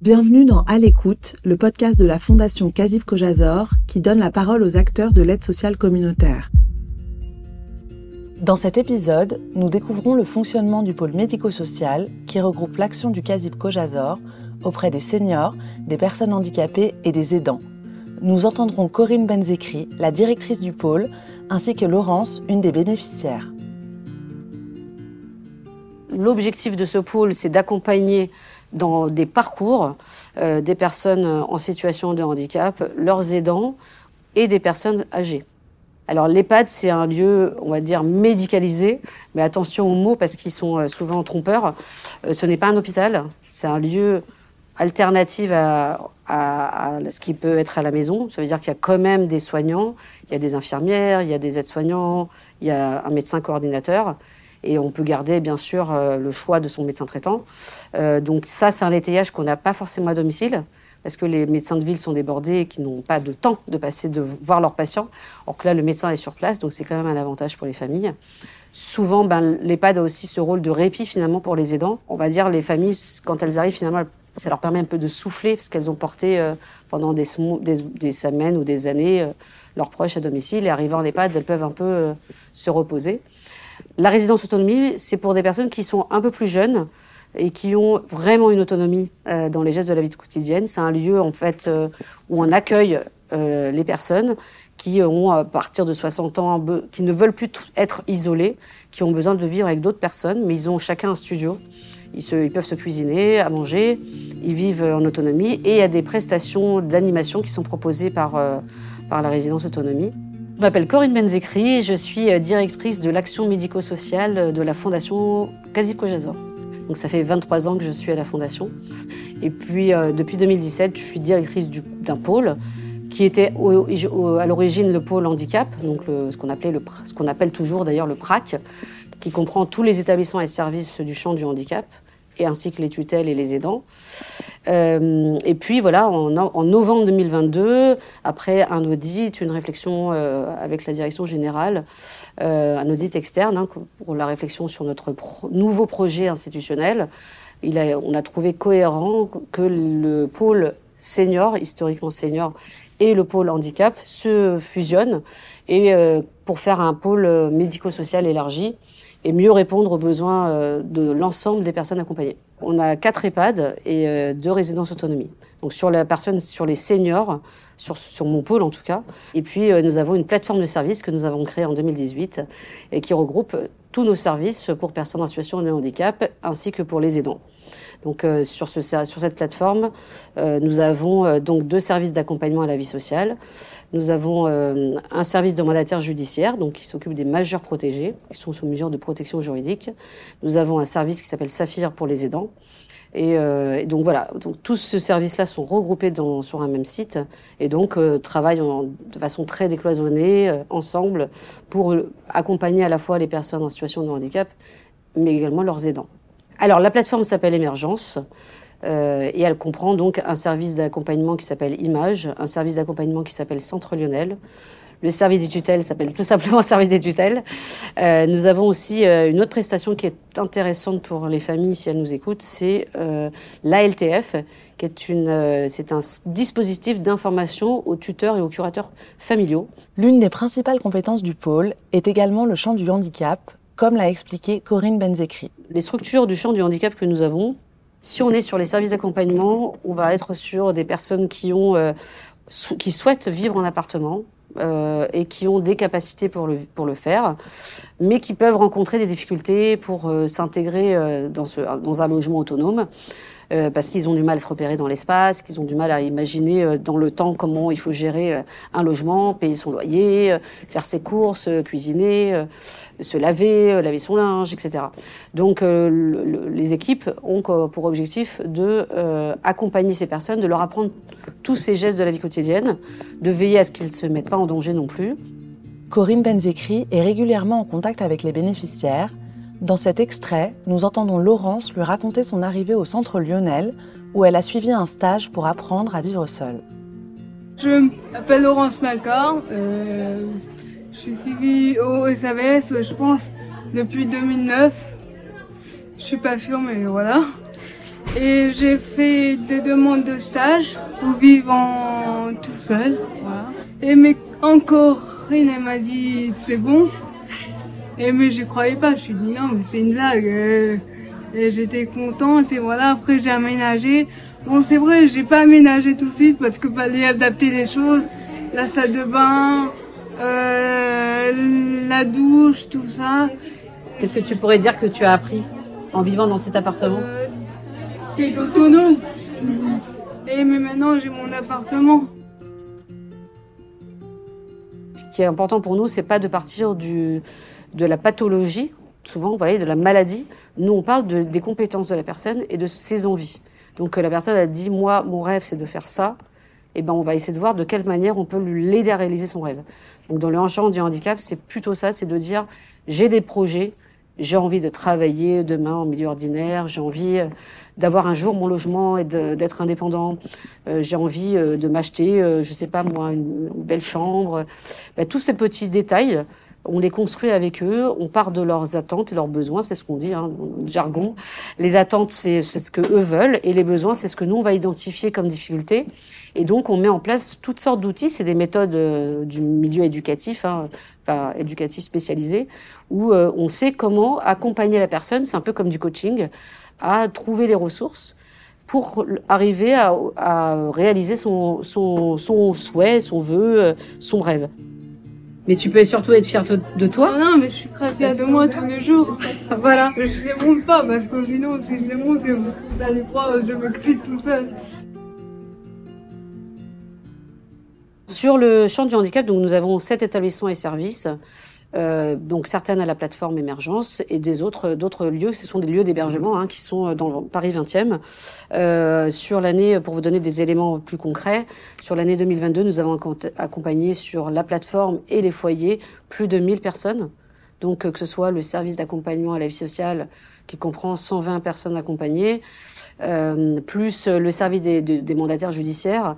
Bienvenue dans À l'écoute, le podcast de la Fondation Casib Kojazor qui donne la parole aux acteurs de l'aide sociale communautaire. Dans cet épisode, nous découvrons le fonctionnement du pôle médico-social qui regroupe l'action du Casib Kojazor auprès des seniors, des personnes handicapées et des aidants. Nous entendrons Corinne Benzekri, la directrice du pôle, ainsi que Laurence, une des bénéficiaires. L'objectif de ce pôle, c'est d'accompagner dans des parcours euh, des personnes en situation de handicap, leurs aidants et des personnes âgées. Alors l'EHPAD, c'est un lieu, on va dire, médicalisé, mais attention aux mots parce qu'ils sont euh, souvent trompeurs. Euh, ce n'est pas un hôpital, c'est un lieu alternatif à, à, ce qui peut être à la maison. Ça veut dire qu'il y a quand même des soignants, il y a des infirmières, il y a des aides-soignants, il y a un médecin coordinateur et on peut garder bien sûr euh, le choix de son médecin traitant. Euh, donc ça, c'est un étayage qu'on n'a pas forcément à domicile parce que les médecins de ville sont débordés et qui n'ont pas de temps de passer de voir leurs patients. Or que là, le médecin est sur place, donc c'est quand même un avantage pour les familles. Souvent, ben, l'EHPAD a aussi ce rôle de répit finalement pour les aidants. On va dire les familles, quand elles arrivent finalement, ça leur permet un peu de souffler parce qu'elles ont porté euh, pendant des, semaines ou des années leurs proches à domicile et arrivant en EHPAD, elles peuvent un peu se reposer. La résidence autonomie, c'est pour des personnes qui sont un peu plus jeunes et qui ont vraiment une autonomie euh, dans les gestes de la vie quotidienne. C'est un lieu en fait euh, où on accueille euh, les personnes qui ont à partir de 60 ans, qui ne veulent plus être isolés, qui ont besoin de vivre avec d'autres personnes, mais ils ont chacun un studio. Ils, ils, peuvent se cuisiner, à manger, ils vivent en autonomie et il y a des prestations d'animation qui sont proposées par, par la résidence autonomie. Je m'appelle Corinne Benzekri, je suis euh, directrice de l'action médico-sociale euh, de la Fondation Kazi Kojazor. Donc ça fait 23 ans que je suis à la Fondation. Et puis euh, depuis 2017, je suis directrice d'un pôle qui était à l'origine le pôle handicap, donc ce qu'on appelait ce qu'on appelle toujours d'ailleurs le PRAC, qui comprend tous les établissements et services du champ du handicap et ainsi que les tutelles et les aidants. Euh, et puis voilà, en, novembre 2022, après un audit, une réflexion euh, avec la direction générale, euh, un audit externe hein, pour la réflexion sur notre nouveau projet institutionnel, on a trouvé cohérent que le pôle senior, historiquement senior, et le pôle handicap se fusionnent et pour faire un pôle médico-social élargi et mieux répondre aux besoins euh, de l'ensemble des personnes accompagnées. On a quatre EHPAD et euh, deux résidences autonomie. Donc sur la personne, sur les seniors, sur, sur mon pôle en tout cas. Et puis euh, nous avons une plateforme de services que nous avons créée en 2018 et qui regroupe tous nos services pour personnes en situation de handicap ainsi que pour les aidants. Donc euh, sur, ce, sur cette plateforme, euh, nous avons euh, donc deux services d'accompagnement à la vie sociale. Nous avons un service de mandataire judiciaire, donc qui s'occupe des majeurs protégés, qui sont sous mesure de protection juridique. Nous avons un service qui s'appelle Saphir pour les aidants. Et, donc voilà, donc tous ces services-là sont regroupés sur un même site et donc travaillent de façon très décloisonnée ensemble pour accompagner à la fois les personnes en situation de handicap, mais également leurs aidants. Alors, la plateforme s'appelle Émergence. Euh, et elle comprend donc un service d'accompagnement qui s'appelle Image, un service d'accompagnement qui s'appelle Centre Lionel. Le service des tutelles s'appelle tout simplement service des tutelles. Euh, nous avons aussi euh, une autre prestation qui est intéressante pour les familles si elles nous écoutent, c'est euh, l'ALTF, qui est une, euh, c'est un dispositif d'information aux tuteurs et aux curateurs familiaux. L'une des principales compétences du pôle est également le champ du handicap, comme l'a expliqué Corinne Benzekri. Les structures du champ du handicap que nous avons, si on est sur les services d'accompagnement, on va être sur des personnes qui ont, euh, qui souhaitent vivre en appartement, euh, et qui ont des capacités pour le, pour le faire, mais qui peuvent rencontrer des difficultés pour euh, s'intégrer euh, dans, ce, dans un logement autonome. Euh, parce qu'ils ont du mal à se repérer dans l'espace, qu'ils ont du mal à imaginer euh, dans le temps comment il faut gérer euh, un logement, payer son loyer, faire ses courses, cuisiner, se laver, laver son linge, etc. Donc les équipes ont pour objectif de accompagner ces personnes, de leur apprendre tous ces gestes de la vie quotidienne, de veiller à ce qu'ils ne se mettent pas en danger non plus. Corinne Benzekri est régulièrement en contact avec les bénéficiaires dans cet extrait, nous entendons Laurence lui raconter son arrivée au centre Lionel, où elle a suivi un stage pour apprendre à vivre seule. Je m'appelle Laurence Malcor. Euh, je suis suivie au SAVS, je pense, depuis 2009. Je suis pas sûre, mais voilà. Et j'ai fait des demandes de stage pour vivre en tout seul. Et mais encore, elle m'a dit c'est bon. Et mais je croyais pas, je suis dit non mais c'est une blague. Et j'étais contente et voilà, après j'ai aménagé. Bon c'est vrai, j'ai pas aménagé tout de suite parce que fallait adapter les choses. La salle de bain, euh, la douche, tout ça. Qu'est-ce que tu pourrais dire que tu as appris en vivant dans cet appartement? Euh, autonome. Et mais maintenant j'ai mon appartement. Ce qui est important pour nous, c'est pas de partir du, de la pathologie, souvent, vous voyez, de la maladie. Nous, on parle de, des compétences de la personne et de ses envies. Donc la personne a dit, moi, mon rêve, c'est de faire ça. Et eh ben, on va essayer de voir de quelle manière on peut l'aider à réaliser son rêve. Donc dans le champ du handicap, c'est plutôt ça, c'est de dire, j'ai des projets, j'ai envie de travailler demain en milieu ordinaire, j'ai envie euh, d'avoir un jour mon logement et d'être indépendant, euh, j'ai envie euh, de m'acheter, je sais pas moi, une, belle chambre. Ben, tous ces petits détails, on les construit avec eux, on part de leurs attentes et leurs besoins, c'est ce qu'on dit, hein, jargon. Les attentes, c'est ce que eux veulent, et les besoins, c'est ce que nous, on va identifier comme difficulté. Et donc, on met en place toutes sortes d'outils, c'est des méthodes euh, du milieu éducatif, hein, éducatif spécialisé, où euh, on sait comment accompagner la personne, c'est un peu comme du coaching, à trouver les ressources pour arriver à, réaliser son souhait, son vœu, euh, son rêve. Mais tu peux surtout être fier de toi. Non, non, mais je suis très fière de moi tous les jours. voilà. Mais je ne montre pas parce que sinon, si je les montre, vous allez croire je m'excite tout seul. Sur le champ du handicap, donc nous avons sept établissements et services. Euh, donc certaines à la plateforme émergence et des autres d'autres lieux. Ce sont des lieux d'hébergement hein, qui sont dans Paris 20e euh, sur l'année pour vous donner des éléments plus concrets sur l'année 2022 nous avons accompagné sur la plateforme et les foyers plus de 1000 personnes. Donc que ce soit le service d'accompagnement à la vie sociale qui comprend 120 personnes accompagnées, euh, plus le service des, des mandataires judiciaires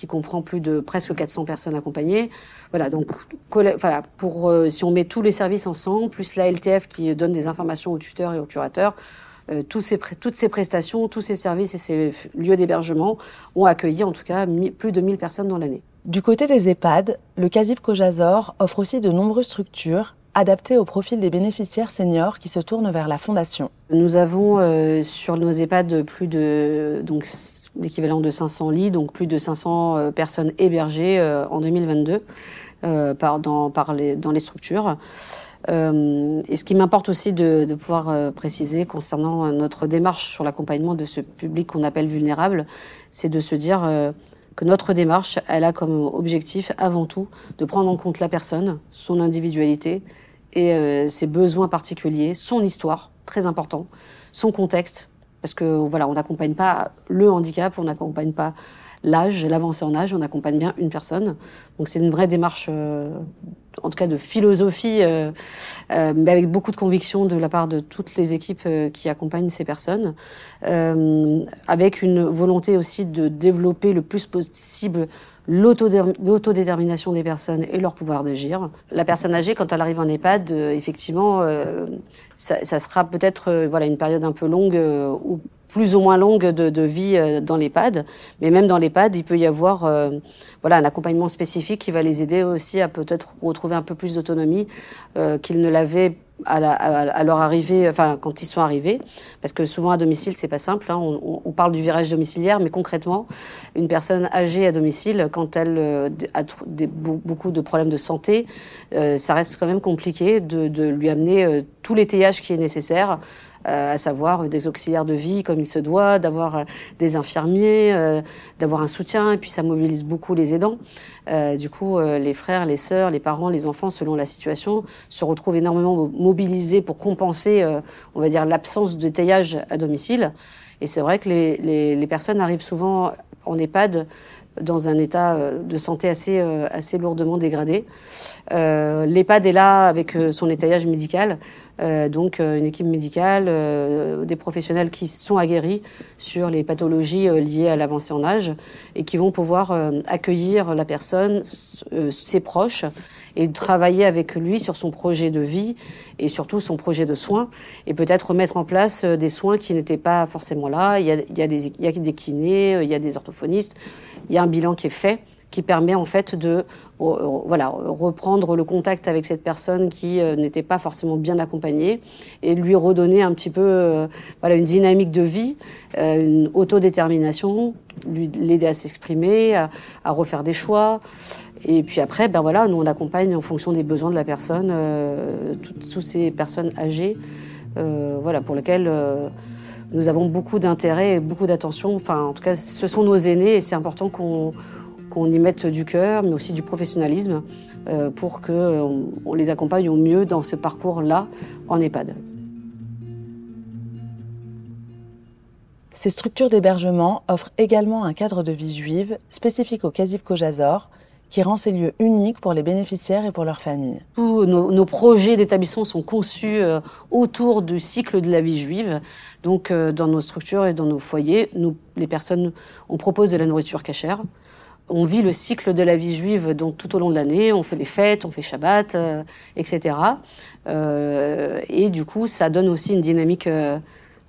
qui comprend plus de presque 400 personnes accompagnées. Voilà, donc voilà, pour euh, si on met tous les services ensemble, plus la LTF qui donne des informations aux tuteurs et aux curateurs, euh, ces, toutes ces prestations, tous ces services et ces lieux d'hébergement ont accueilli en tout cas plus de 1000 personnes dans l'année. Du côté des EHPAD, le CASIP Cojazor offre aussi de nombreuses structures adapté au profil des bénéficiaires seniors qui se tournent vers la fondation. Nous avons euh, sur nos EHPAD plus de donc l'équivalent de 500 lits, donc plus de 500 euh, personnes hébergées euh, en 2022 par, dans, par les, dans les structures. et ce qui m'importe aussi de pouvoir préciser concernant notre démarche sur l'accompagnement de ce public qu'on appelle vulnérable, c'est de se dire notre démarche, elle a comme objectif avant tout de prendre en compte la personne, son individualité, et euh, ses besoins particuliers, son histoire, très important, son contexte, parce que voilà, on n'accompagne pas le handicap, on n'accompagne pas l'âge, l'avancée en âge, on accompagne bien une personne. Donc c'est une vraie démarche, euh, en tout cas de philosophie, euh, euh, mais avec beaucoup de conviction de la part de toutes les équipes qui accompagnent ces personnes, avec une volonté aussi de développer le plus possible l'autodétermination des personnes et leur pouvoir d'agir. La personne âgée, quand elle arrive en EHPAD, euh, effectivement, euh, ça, sera peut-être euh, voilà une période un peu longue ou plus ou moins longue de, de vie dans l'EHPAD, mais même dans l'EHPAD, il peut y avoir voilà un accompagnement spécifique qui va les aider aussi à peut-être retrouver un peu plus d'autonomie qu'ils ne l'avaient à, leur arrivée, enfin quand ils sont arrivés, parce que souvent à domicile c'est pas simple. Hein, on, parle du virage domiciliaire, mais concrètement, une personne âgée à domicile, quand elle euh, a beaucoup de problèmes de santé, euh, ça reste quand même compliqué de, lui amener euh, tout l'étayage qui est nécessaire euh, à savoir des auxiliaires de vie comme il se doit, d'avoir euh, des infirmiers, euh, d'avoir un soutien, et puis ça mobilise beaucoup les aidants. du coup, les frères, les sœurs, les parents, les enfants, selon la situation, se retrouvent énormément mobilisés pour compenser, on va dire, l'absence de taillage à domicile. Et c'est vrai que les, les, les personnes arrivent souvent en EHPAD dans un état de santé assez, assez lourdement dégradé. Euh, L'EHPAD est là avec son étayage médical, donc une équipe médicale, des professionnels qui sont aguerris sur les pathologies liées à l'avancée en âge et qui vont pouvoir accueillir la personne, ses proches et travailler avec lui sur son projet de vie et surtout son projet de soins et peut-être mettre en place des soins qui n'étaient pas forcément là. Il y a, il y a des kinés, il y a des orthophonistes, il y a un bilan qui est fait qui permet en fait de voilà, reprendre le contact avec cette personne qui euh, n'était pas forcément bien accompagnée et lui redonner un petit peu euh, voilà, une dynamique de vie, euh, une autodétermination, l'aider à s'exprimer, à, à, refaire des choix. Et puis après, ben voilà, nous on accompagne en fonction des besoins de la personne, toutes, ces personnes âgées, voilà, pour lesquelles nous avons beaucoup d'intérêt et beaucoup d'attention. Enfin, en tout cas, ce sont nos aînés et c'est important qu'on qu'on y mette du cœur, mais aussi du professionnalisme, euh, pour qu'on on les accompagne au mieux dans ce parcours-là en EHPAD. Ces structures d'hébergement offrent également un cadre de vie juive spécifique au Kazib Kojazor, qui rend ces lieux uniques pour les bénéficiaires et pour leurs familles. Tous nos, projets d'établissement sont conçus euh, autour du cycle de la vie juive. Donc, euh, dans nos structures et dans nos foyers, nous, les personnes, on propose de la nourriture cachère on vit le cycle de la vie juive donc tout au long de l'année. On fait les fêtes, on fait Shabbat, euh, etc. Euh, et du coup, ça donne aussi une dynamique, euh,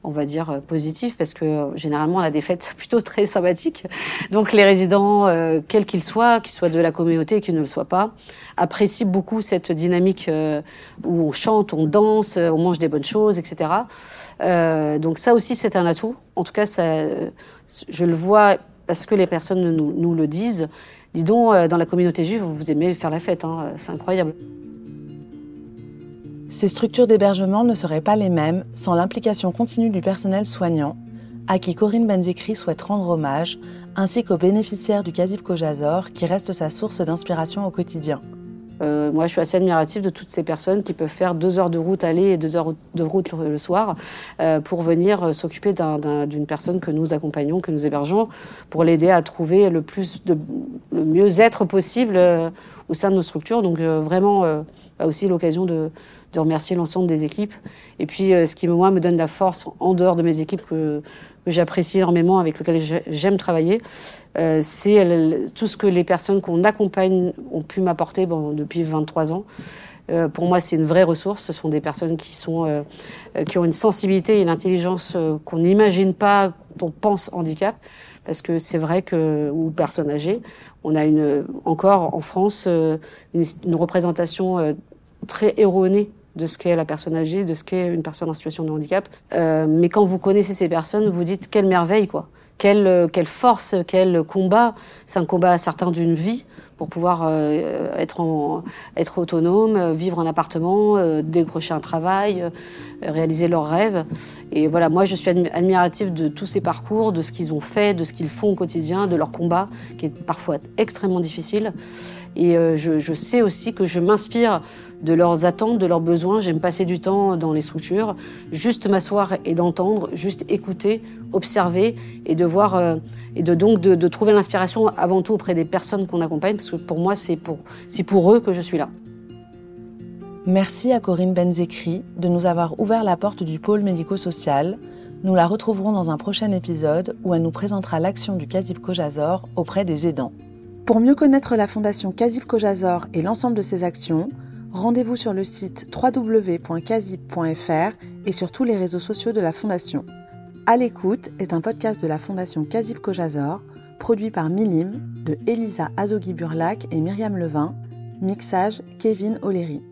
on va dire, positive, parce que généralement, on a des fêtes plutôt très sympathiques. Donc les résidents, quels qu'ils soient, qu'ils soient de la communauté, qu'ils ne le soient pas, apprécient beaucoup cette dynamique où on chante, on danse, on mange des bonnes choses, etc. donc ça aussi, c'est un atout. En tout cas, ça, je le vois parce que les personnes nous, le disent. Dis donc, euh, dans la communauté juive, vous aimez faire la fête, hein, c'est incroyable. Ces structures d'hébergement ne seraient pas les mêmes sans l'implication continue du personnel soignant, à qui Corinne Benzikri souhaite rendre hommage, ainsi qu'aux bénéficiaires du Kazib Kojazor, qui reste sa source d'inspiration au quotidien. Euh, moi, je suis assez admirative de toutes ces personnes qui peuvent faire deux heures de route aller et deux heures de route le, soir euh, pour venir euh, s'occuper d'une personne que nous accompagnons, que nous hébergeons, pour l'aider à trouver le plus de le mieux-être possible au sein de nos structures. Donc vraiment, bah aussi l'occasion de, de remercier l'ensemble des équipes. Et puis, ce qui, moi, me donne la force en dehors de mes équipes que, que j'apprécie énormément, avec lequel j'aime travailler, euh, c'est tout ce que les personnes qu'on accompagne ont pu m'apporter bon, depuis 23 ans. Euh, pour moi, c'est une vraie ressource. Ce sont des personnes qui, sont, euh, qui ont une sensibilité et une intelligence qu'on n'imagine pas quand on pense handicap. Parce que c'est vrai que, ou personnes âgées, on a une, encore en France une, une représentation très erronée de ce qu'est la personne âgée, de ce qu'est une personne en situation de handicap. Euh, mais quand vous connaissez ces personnes, vous dites quelle merveille, quoi. Quelle, euh, quelle force, quel combat. C'est un combat certain d'une vie pour pouvoir euh, être, en, être autonome, vivre en appartement, euh, décrocher un travail, euh, réaliser leurs rêves. Et voilà, moi je suis admirative de tous ces parcours, de ce qu'ils ont fait, de ce qu'ils font au quotidien, de leur combat, qui est parfois extrêmement difficile. Et je, je sais aussi que je m'inspire de leurs attentes, de leurs besoins. J'aime passer du temps dans les structures, juste m'asseoir et d'entendre, juste écouter, observer et de voir euh, et de donc de, de trouver l'inspiration avant tout auprès des personnes qu'on accompagne, parce que pour moi c'est pour c'est pour eux que je suis là. Merci à Corinne Benzekri de nous avoir ouvert la porte du pôle médico-social. Nous la retrouverons dans un prochain épisode où elle nous présentera l'action du Kazib Kojazor auprès des aidants. Pour mieux connaître la fondation Kazib Kojazor et l'ensemble de ses actions, rendez-vous sur le site www.kazib.fr et sur tous les réseaux sociaux de la Fondation. À l'écoute est un podcast de la Fondation Kazib Kojazor, produit par Milim, de Elisa Azogi-Burlac et Myriam Levin, mixage Kevin O'Leary.